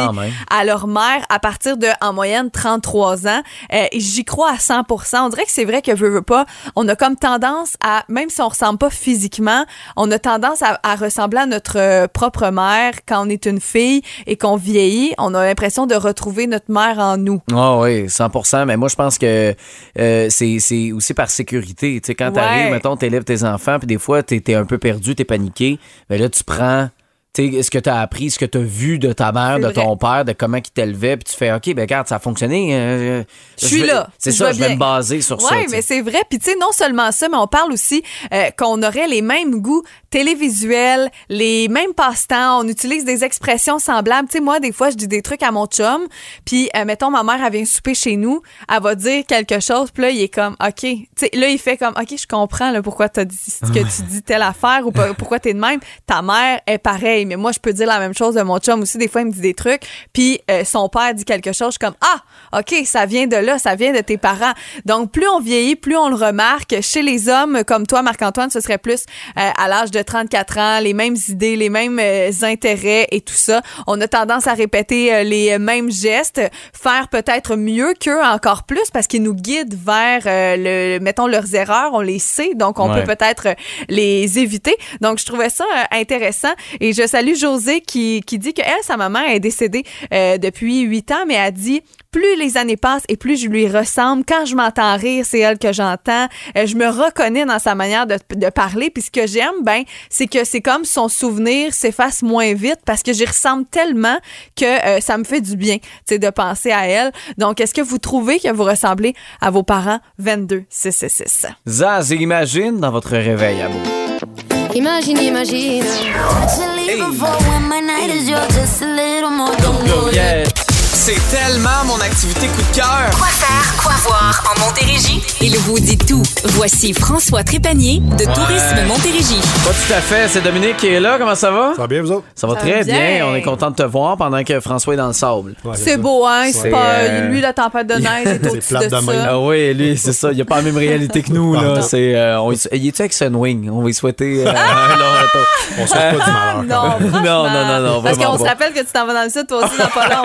à leur mère à partir de, en moyenne, 33 ans. Euh, et J'y crois à 100 On dirait que c'est vrai que je veux pas. On a comme tendance à, même si on ressemble pas physiquement, on a tendance à, à ressembler à notre euh, propre mère quand on est une fille et qu'on vieillit. On a l'impression de retrouver notre mère en nous. Ah oui, 100 Mais moi, je pense que euh, c'est c'est aussi par sécurité. Tu sais, quand Ouais. t'arrives, mettons, t'élèves tes enfants, puis des fois, t'es es un peu perdu, t'es paniqué. Ben là, tu prends... Ce que tu as appris, ce que tu as vu de ta mère, de ton père, de comment il t'élevait, puis tu fais OK, ben regarde, ça a fonctionné. euh, Je suis là. C'est ça, je vais me baser sur ça. Oui, mais c'est vrai. Puis tu sais, non seulement ça, mais on parle aussi euh, qu'on aurait les mêmes goûts télévisuels, les mêmes passe-temps. On utilise des expressions semblables. Tu sais, moi, des fois, je dis des trucs à mon chum. Puis, euh, mettons, ma mère, elle vient souper chez nous. Elle va dire quelque chose. Puis là, il est comme, OK. Tu sais, là, il fait comme, OK, je comprends là, pourquoi tu as dit que tu dis telle affaire ou pourquoi tu es de même. Ta mère est pareille. Mais moi, je peux dire la même chose de mon chum aussi. Des fois, il me dit des trucs, puis euh, son père dit quelque chose, je suis comme Ah, OK, ça vient de là, ça vient de tes parents. Donc, plus on vieillit, plus on le remarque. Chez les hommes, comme toi, Marc-Antoine, ce serait plus euh, à l'âge de 34 ans, les mêmes idées, les mêmes euh, intérêts et tout ça. On a tendance à répéter les mêmes gestes, faire peut-être mieux qu'eux encore plus parce qu'ils nous guident vers, le, mettons, leurs erreurs, on les sait, donc on Ouais. peut peut-être les éviter. Donc, je trouvais ça intéressant. Et je salue José qui, qui dit que elle, sa maman est décédée euh, depuis huit ans, mais elle dit plus les années passent et plus je lui ressemble. Quand je m'entends rire, c'est elle que j'entends. Euh, je me reconnais dans sa manière de, de parler. Puis ce que j'aime, ben, c'est que c'est comme son souvenir s'efface moins vite parce que j'y ressemble tellement que euh, ça me fait du bien, tu sais, de penser à elle. Donc, est-ce que vous trouvez que vous ressemblez à vos parents? 22 666? Zaz, imagine dans votre réveil à vous. Imagine, imagine. Actually, hey. for? when my night is yours, just a little more. Don't go yet. C'est tellement mon activité coup de cœur. Quoi faire, quoi voir en Montérégie? Il vous dit tout. Voici François Trépanier de Tourisme Montérégie. Pas tout à fait, c'est Dominique qui est là. Comment ça va? Ça va bien, vous autres? Ça va Ça très va bien. bien. On est content de te voir pendant que François est dans le sable. Ouais, C'est beau, hein? C'est pas. euh, Lui, la tempête de neige est au-dessus de de ça. Ah oui, lui, c'est ça. Il a pas la même réalité que nous. là. C'est, euh, on, il est-tu avec Sunwing? On va lui souhaiter euh, long retour. On souhaite pas du malheur. Non. Non, non, non, non, Parce qu'on se rappelle que tu t'en vas dans le sud, toi aussi, dans pas long.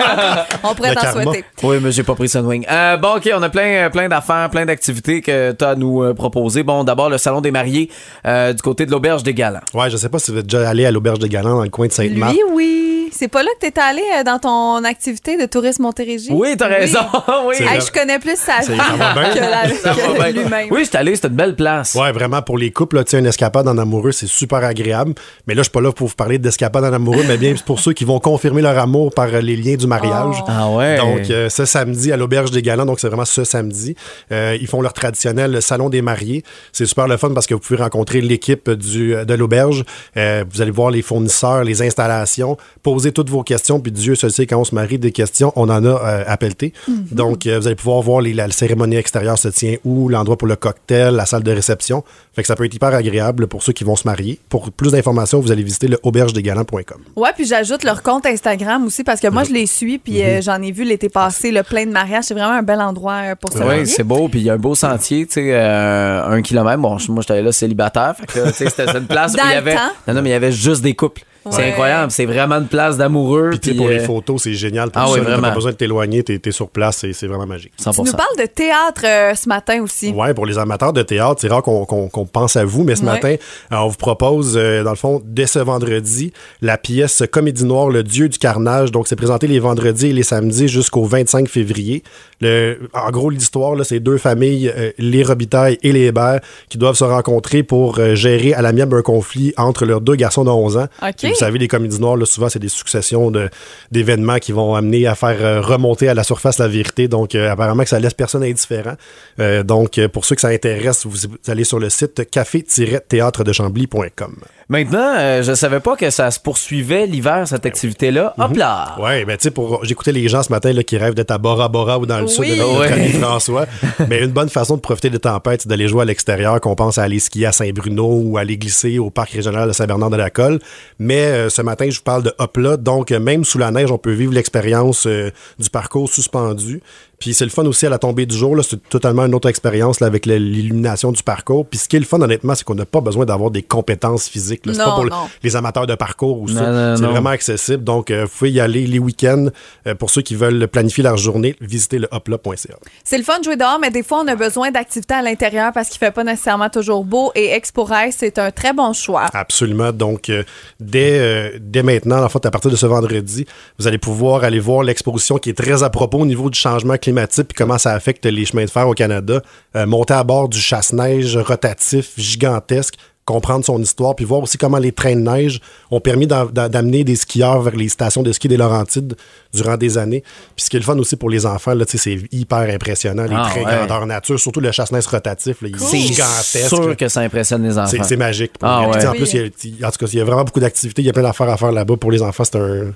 On pourrait t'en souhaiter. Oui, mais j'ai pas pris Sunwing. Euh, bon, OK, on a plein, plein d'affaires, plein d'activités que tu as à nous euh, proposer. Bon, d'abord, le Salon des mariés euh, du côté de l'Auberge des Galants. Ouais, je sais pas si vous êtes déjà allé à l'Auberge des Galants dans le coin de Sainte-Marthe. Lui, oui. C'est pas là que t'es allé euh, dans ton activité de tourisme Montérégie? Oui, t'as raison. oui. C'est Hey, vrai. je connais plus sa C'est- vie ça va bien. que, la- Ça que va bien. lui-même. Oui, j'étais allé, c'était une belle place. Ouais, vraiment, pour les couples, là, tu sais, une escapade en amoureux, c'est super agréable. Mais là, je suis pas là pour vous parler d'escapade en amoureux, mais bien c'est pour ceux qui vont confirmer leur amour par euh, les liens du mariage. Ah ouais. Donc, euh, ce samedi à l'Auberge des Galants, donc c'est vraiment ce samedi. Euh, ils font leur traditionnel salon des mariés. C'est super le fun parce que vous pouvez rencontrer l'équipe du, de l'Auberge. Euh, vous allez voir les fournisseurs, les installations, poser toutes vos questions. Puis Dieu se sait, quand on se marie, des questions, on en a euh, à pelleter. Donc, euh, vous allez pouvoir voir les, la, cérémonie extérieure se tient où, l'endroit pour le cocktail, la salle de réception. Fait que ça peut être hyper agréable pour ceux qui vont se marier. Pour plus d'informations, vous allez visiter le aubergedesgalants.com. Ouais, puis j'ajoute leur compte Instagram aussi parce que moi, je les suis, puis euh, j'en ai vu l'été passé, le plein de mariages. C'est vraiment un bel endroit euh, pour se marier. Oui, c'est beau, puis il y a un beau sentier, tu sais, euh, un kilomètre. Bon, moi, j'étais là célibataire, fait que, c'était une place Dans où il y avait. temps. Non, non, mais il y avait juste des couples. C'est Ouais. incroyable, c'est vraiment une place d'amoureux. Puis, pour les euh, photos, c'est génial. Pour ah oui, T'as vraiment. pas besoin de t'éloigner, t'es es sur place, c'est c'est vraiment magique. 100%. Tu nous parles de théâtre euh, ce matin aussi. Ouais, pour les amateurs de théâtre, c'est rare qu'on pense à vous, mais ce Ouais. matin, euh, on vous propose, euh, dans le fond, dès ce vendredi, la pièce Comédie Noire, Le Dieu du Carnage. Donc, c'est présenté les vendredis et les samedis jusqu'au 25 février. Le, en gros, l'histoire, là, c'est deux familles, euh, les Robitaille et les Hébert, qui doivent se rencontrer pour euh, gérer à l'amiable un conflit entre leurs deux garçons de 11 ans. OK. Puis Vous savez, les comédies noires, là, souvent, c'est des successions de- d'événements qui vont amener à faire euh, remonter à la surface la vérité. Donc, euh, apparemment que ça laisse personne indifférent. Euh, donc, euh, pour ceux que ça intéresse, vous, vous allez sur le site café-théâtre-de-chambly.com. Maintenant, euh, je savais pas que ça se poursuivait l'hiver, cette activité-là. Hop là! Ouais, ben tu sais, pour j'écoutais les gens ce matin là, qui rêvent d'être à Bora Bora ou dans le Oui. sud de notre Ouais. ami François. Mais une bonne façon de profiter des tempêtes, c'est d'aller jouer à l'extérieur, qu'on pense à aller skier à Saint-Bruno ou aller glisser au parc régional de Saint-Bernard-de-la-Colle. Mais euh, ce matin, je vous parle de Hopla. Donc, euh, même sous la neige, on peut vivre l'expérience euh, du parcours suspendu. Puis c'est le fun aussi à la tombée du jour. là. C'est totalement une autre expérience là, avec l'illumination du parcours. Puis ce qui est le fun, honnêtement, c'est qu'on n'a pas besoin d'avoir des compétences physiques. là. C'est Non, pas pour non. les amateurs de parcours ou Non, ça. non, C'est non. vraiment accessible. Donc, euh, vous pouvez y aller les week-ends. Euh, pour ceux qui veulent planifier leur journée, visitez le hopla.ca. C'est le fun de jouer dehors, mais des fois, on a besoin d'activités à l'intérieur parce qu'il fait pas nécessairement toujours beau. Et Expo Race, c'est un très bon choix. Absolument. Donc, euh, dès, euh, dès maintenant, en fait, à partir de ce vendredi, vous allez pouvoir aller voir l'exposition qui est très à propos au niveau du changement climatique puis comment ça affecte les chemins de fer au Canada. Euh, monter à bord du chasse-neige rotatif gigantesque comprendre son histoire, puis voir aussi comment les trains de neige ont permis d'amener des skieurs vers les stations de ski des Laurentides durant des années. Puis ce qui est le fun aussi pour les enfants, là, c'est hyper impressionnant, les Ah trains ouais. grandeur nature, surtout le chasse-neige rotatif, là, il est C'est gigantesque. sûr que ça impressionne les enfants. C'est magique. Ah ouais. En plus, il y a, en tout cas, il y a vraiment beaucoup d'activités. Il y a plein d'affaires à faire là-bas. Pour les enfants, c'est un,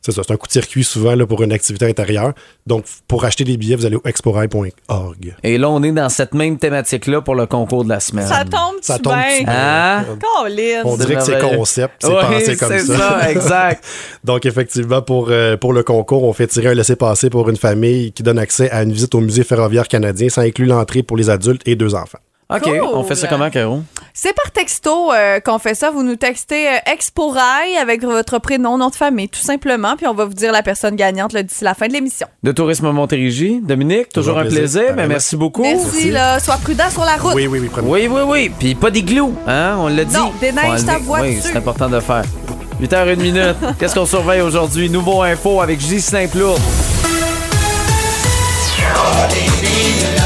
C'est ça, c'est un coup de circuit souvent là, pour une activité intérieure. Donc, pour acheter des billets, vous allez au exporail.org. Et là, on est dans cette même thématique-là pour le concours de la semaine. Ça tombe Ça tu tombe-tu bien? Hein? On dirait que c'est concept, c'est Oui, pensé comme c'est ça. ça, exact. Donc, effectivement, pour, euh, pour le concours, on fait tirer un laissez-passer pour une famille qui donne accès à une visite au musée ferroviaire canadien. Ça inclut l'entrée pour les adultes et deux enfants. OK, Cool. on fait ça comment, Caro? C'est par texto euh, qu'on fait ça. Vous nous textez euh, Exporail avec votre prénom, nom de famille, tout simplement. Puis on va vous dire la personne gagnante d'ici la fin de l'émission. De Tourisme Montérégie, Dominique, toujours, Toujours un plaisir. plaisir. mais merci beaucoup. Merci, là. Sois prudent sur la route. Oui, oui, oui, prenez- Oui, oui, oui. Puis pas d'igloo, hein? On l'a dit. Non, déneige ta voiture. Oui, c'est important de faire. 8h01 minute. Qu'est-ce qu'on surveille aujourd'hui? Nouveau info avec Ghislain Plourde.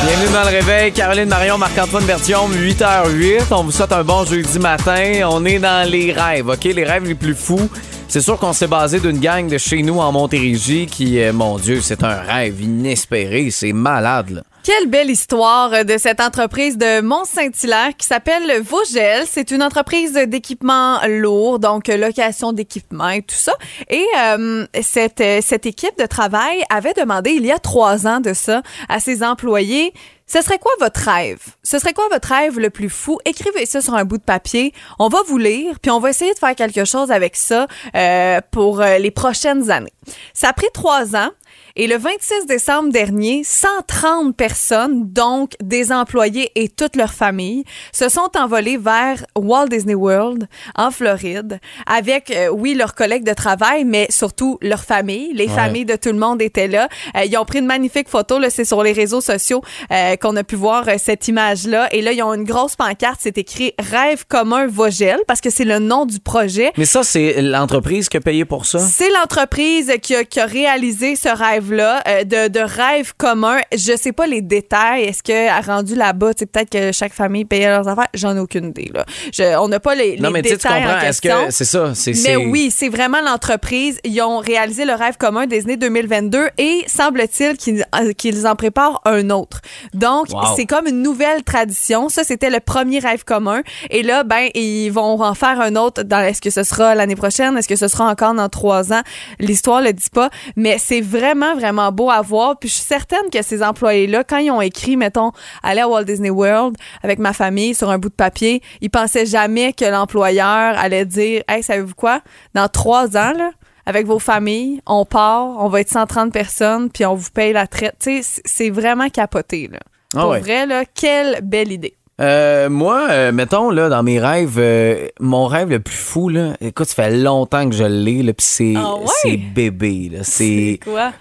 Bienvenue dans le réveil. Caroline Marion, Marc-Antoine Bertium, 8h08. On vous souhaite un bon jeudi matin. On est dans les rêves, OK? Les rêves les plus fous. C'est sûr qu'on s'est basé d'une gang de chez nous en Montérégie qui, euh, mon Dieu, c'est un rêve inespéré. C'est malade, là. Quelle belle histoire euh, de cette entreprise de Mont-Saint-Hilaire qui s'appelle Vogel. C'est une entreprise d'équipement lourd, donc euh, location d'équipement et tout ça. Et euh, cette, euh, cette équipe de travail avait demandé il y a trois ans de ça à ses employés. Ce serait quoi votre rêve? Ce serait quoi votre rêve le plus fou? Écrivez ça sur un bout de papier. On va vous lire, puis on va essayer de faire quelque chose avec ça euh, pour les prochaines années. Ça a pris trois ans. Et le 26 décembre dernier, 130 personnes, donc des employés et toute leur famille, se sont envolées vers Walt Disney World en Floride avec, euh, oui, leurs collègues de travail, mais surtout leur famille. Les Ouais. familles de tout le monde étaient là. Euh, ils ont pris une magnifique photo, c'est sur les réseaux sociaux euh, qu'on a pu voir cette image-là. Et là, ils ont une grosse pancarte, c'est écrit Rêve commun Vogel, parce que c'est le nom du projet. Mais ça, c'est l'entreprise qui a payé pour ça? C'est l'entreprise qui a, qui a réalisé ce rêve-là euh, de, de rêve commun. Je sais pas les détails. Est-ce que a rendu là-bas, tu peut-être que chaque famille payait leurs affaires? J'en ai aucune idée. Là. Je- on n'a pas les, Non, les mais tu tu détails en comprends. Est-ce question. que c'est ça? C'est, Mais oui, c'est vraiment l'entreprise. Ils ont réalisé le rêve commun Disney 2022 et semble-t-il qu'ils euh, qu'ils en préparent un autre. Donc, Wow. c'est comme une nouvelle tradition. Ça, c'était le premier rêve commun. Et là, ben, ils vont en faire un autre. Dans, est-ce que ce sera l'année prochaine? Est-ce que ce sera encore dans trois ans? L'histoire le dit pas. Mais c'est vraiment, vraiment beau à voir. Puis je suis certaine que ces employés-là, quand ils ont écrit, mettons, aller à Walt Disney World avec ma famille sur un bout de papier, ils pensaient jamais que l'employeur allait dire, hey, savez-vous quoi? Dans trois ans, là, avec vos familles, on part, on va être 130 personnes, puis on vous paye la traite. Tu sais, c- c'est vraiment capoté, là. Ah Pour ouais. vrai, là, quelle belle idée. Euh, moi, euh, mettons, là, dans mes rêves, euh, mon rêve le plus fou, là, écoute, ça fait longtemps que je l'ai, là, puis c'est, Ah ouais? c'est bébé, là. C'est. quoi?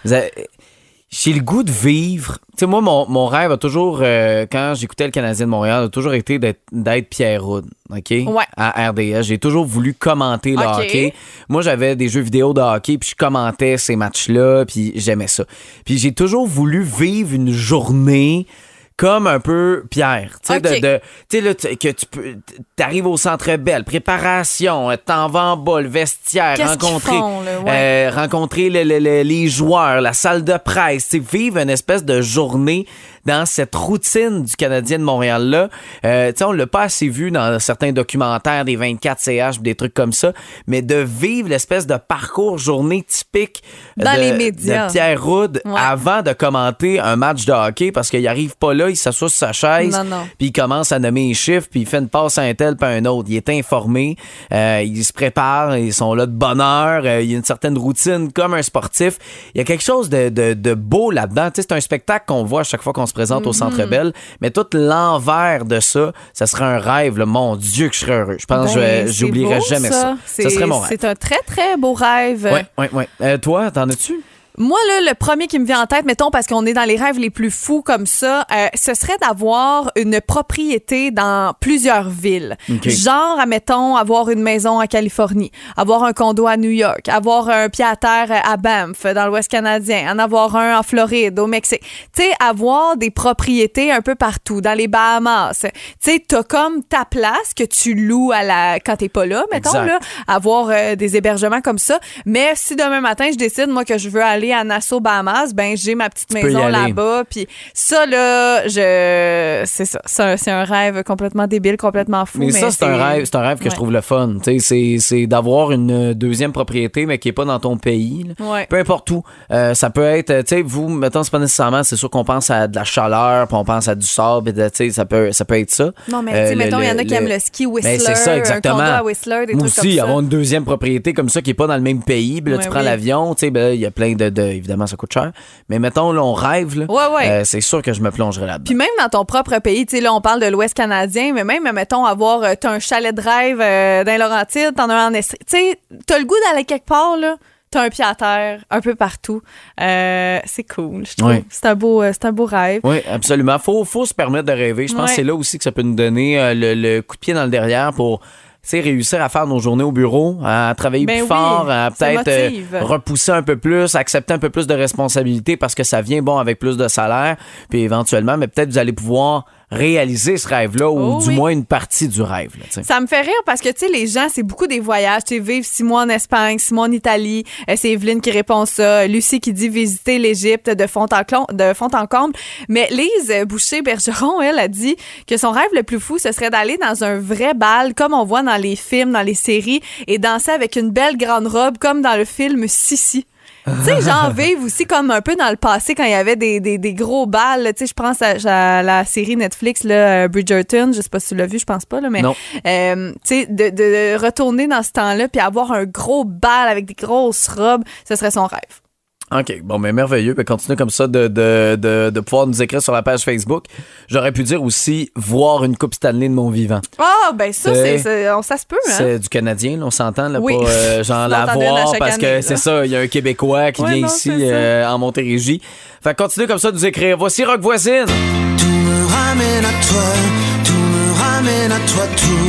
J'ai le goût de vivre. Tu sais, moi, mon, mon rêve a toujours, quand j'écoutais le Canadien de Montréal, a toujours été d'être, d'être Pierre Houd, OK? Ouais. À RDS. J'ai toujours voulu commenter le hockey. Moi, j'avais des jeux vidéo de hockey, puis je commentais ces matchs-là, puis j'aimais ça. Puis j'ai toujours voulu vivre une journée comme un peu Pierre. Tu sais, OK. de, de- tu sais, là, que tu peux. T'arrives au centre belle, préparation, euh, t'en vas en bas, le vestiaire, rencontrer, font, là? Ouais. euh, rencontrer le- le- le- les joueurs, la salle de presse, vivre une espèce de journée dans cette routine du Canadien de Montréal-là. Euh, on l'a pas assez vu dans certains documentaires des 24 CH, des trucs comme ça, mais de vivre l'espèce de parcours journée typique Dans de, les médias. de Pierre Roud Ouais. avant de commenter un match de hockey parce qu'il arrive pas là, il s'assoit sur sa chaise, puis il commence à nommer les chiffres, puis il fait une passe à un tel puis à un autre. Il est informé, euh, il se prépare, ils sont là de bonne heure, euh, il y a une certaine routine comme un sportif. Il y a quelque chose de, de- de beau là-dedans. Tu sais, c'est un spectacle qu'on voit à chaque fois qu'on se présente au Centre Bell, mais tout l'envers de ça, ça serait un rêve. là. Mon Dieu, que je serais heureux. Je pense que Ben, je- c'est j'oublierai jamais ça. C'est- Ça serait mon rêve. C'est un très, très beau rêve. Ouais, ouais, ouais. Euh, toi, t'en as-tu? Moi, là, le premier qui me vient en tête, mettons, parce qu'on est dans les rêves les plus fous comme ça, euh, ce serait d'avoir une propriété dans plusieurs villes. OK. Genre, admettons, avoir une maison en Californie, avoir un condo à New York, avoir un pied à terre à Banff, dans l'Ouest canadien, en avoir un en Floride, au Mexique. Tu sais, avoir des propriétés un peu partout, dans les Bahamas. Tu sais, t'as comme ta place que tu loues à la, quand t'es pas là, mettons, Exact. là, avoir euh, des hébergements comme ça. Mais si demain matin, je décide, moi, que je veux aller aller à Nassau, Bahamas, ben j'ai ma petite maison là-bas. Puis ça, là, je... c'est ça. C'est un, un rêve complètement débile, complètement fou. Mais, ça, c'est un rêve, c'est un rêve que Ouais. je trouve le fun. C'est, c'est d'avoir une deuxième propriété, mais qui est pas dans ton pays. Ouais. Peu importe où. Euh, ça peut être, tu sais, vous, mettons, c'est pas nécessairement, c'est sûr qu'on pense à de la chaleur, puis on pense à du sable, tu sais, ça peut, ça peut être ça. Non, mais Euh, mettons, il y en a le- qui aiment le ski Whistler, Ben, c'est ça, un exactement. condo à Whistler, des trucs aussi, comme ça. avoir une deuxième propriété comme ça qui est pas dans le même pays, puis là, Ouais, tu prends oui. l'avion, tu sais, ben, il y a plein de, de- Évidemment, ça coûte cher. Mais mettons, là, on rêve, là. Ouais, ouais. euh, c'est sûr que je me plongerai là-dedans. Puis même dans ton propre pays, tu sais, là, on parle de l'Ouest canadien, mais même, mettons, avoir, euh, t'as un chalet de rêve euh, dans les Laurentides, t'en as un en Estrie. Tu sais, t'as le goût d'aller quelque part, là. T'as un pied à terre, un peu partout. Euh, c'est cool, je trouve. Ouais. C'est un beau, c'est un beau rêve. Oui, absolument. Faut, faut se permettre de rêver. Je pense que c'est là aussi que ça peut nous donner le, le coup de pied dans le derrière pour réussir à faire nos journées au bureau, à travailler Ben plus oui, fort, à peut-être euh, repousser un peu plus, accepter un peu plus de responsabilités parce que ça vient bon avec plus de salaire, puis éventuellement, mais peut-être vous allez pouvoir réaliser ce rêve-là ou Oh du oui. moins une partie du rêve. là. Ça me fait rire parce que, tu sais, les gens, c'est beaucoup des voyages. Tu vivre six mois en Espagne, six mois en Italie. Euh, c'est Evelyne qui répond ça. Lucie qui dit visiter l'Égypte de fond en, de fond en comble. Mais Lise Boucher-Bergeron, elle, a dit que son rêve le plus fou, ce serait d'aller dans un vrai bal, comme on voit dans les films, dans les séries, et danser avec une belle grande robe, comme dans le film Sissi. Tu sais, genre vivre aussi comme un peu dans le passé quand il y avait des, des, des gros balles. Tu sais, je pense à, à la série Netflix, là, euh, Bridgerton. Je sais pas si tu l'as vu, je pense pas, là, mais Non. euh, tu sais, de, de retourner dans ce temps-là puis avoir un gros bal avec des grosses robes, ce serait son rêve. OK, bon, mais merveilleux. Ben, continuez comme ça de, de, de, de pouvoir nous écrire sur la page Facebook. J'aurais pu dire aussi voir une Coupe Stanley de mon vivant. Ah, ben ça, C'est- c'est, c'est- on- ça se peut, hein? C'est du Canadien, là, on s'entend, là, Oui. pas euh, genre la voir parce année, que là. c'est ça, il y a un Québécois qui Ouais, vient non, ici euh, en Montérégie. Fait que continuez comme ça de nous écrire. Voici Rock Voisine. Tout me ramène à toi, tout me ramène à toi, tout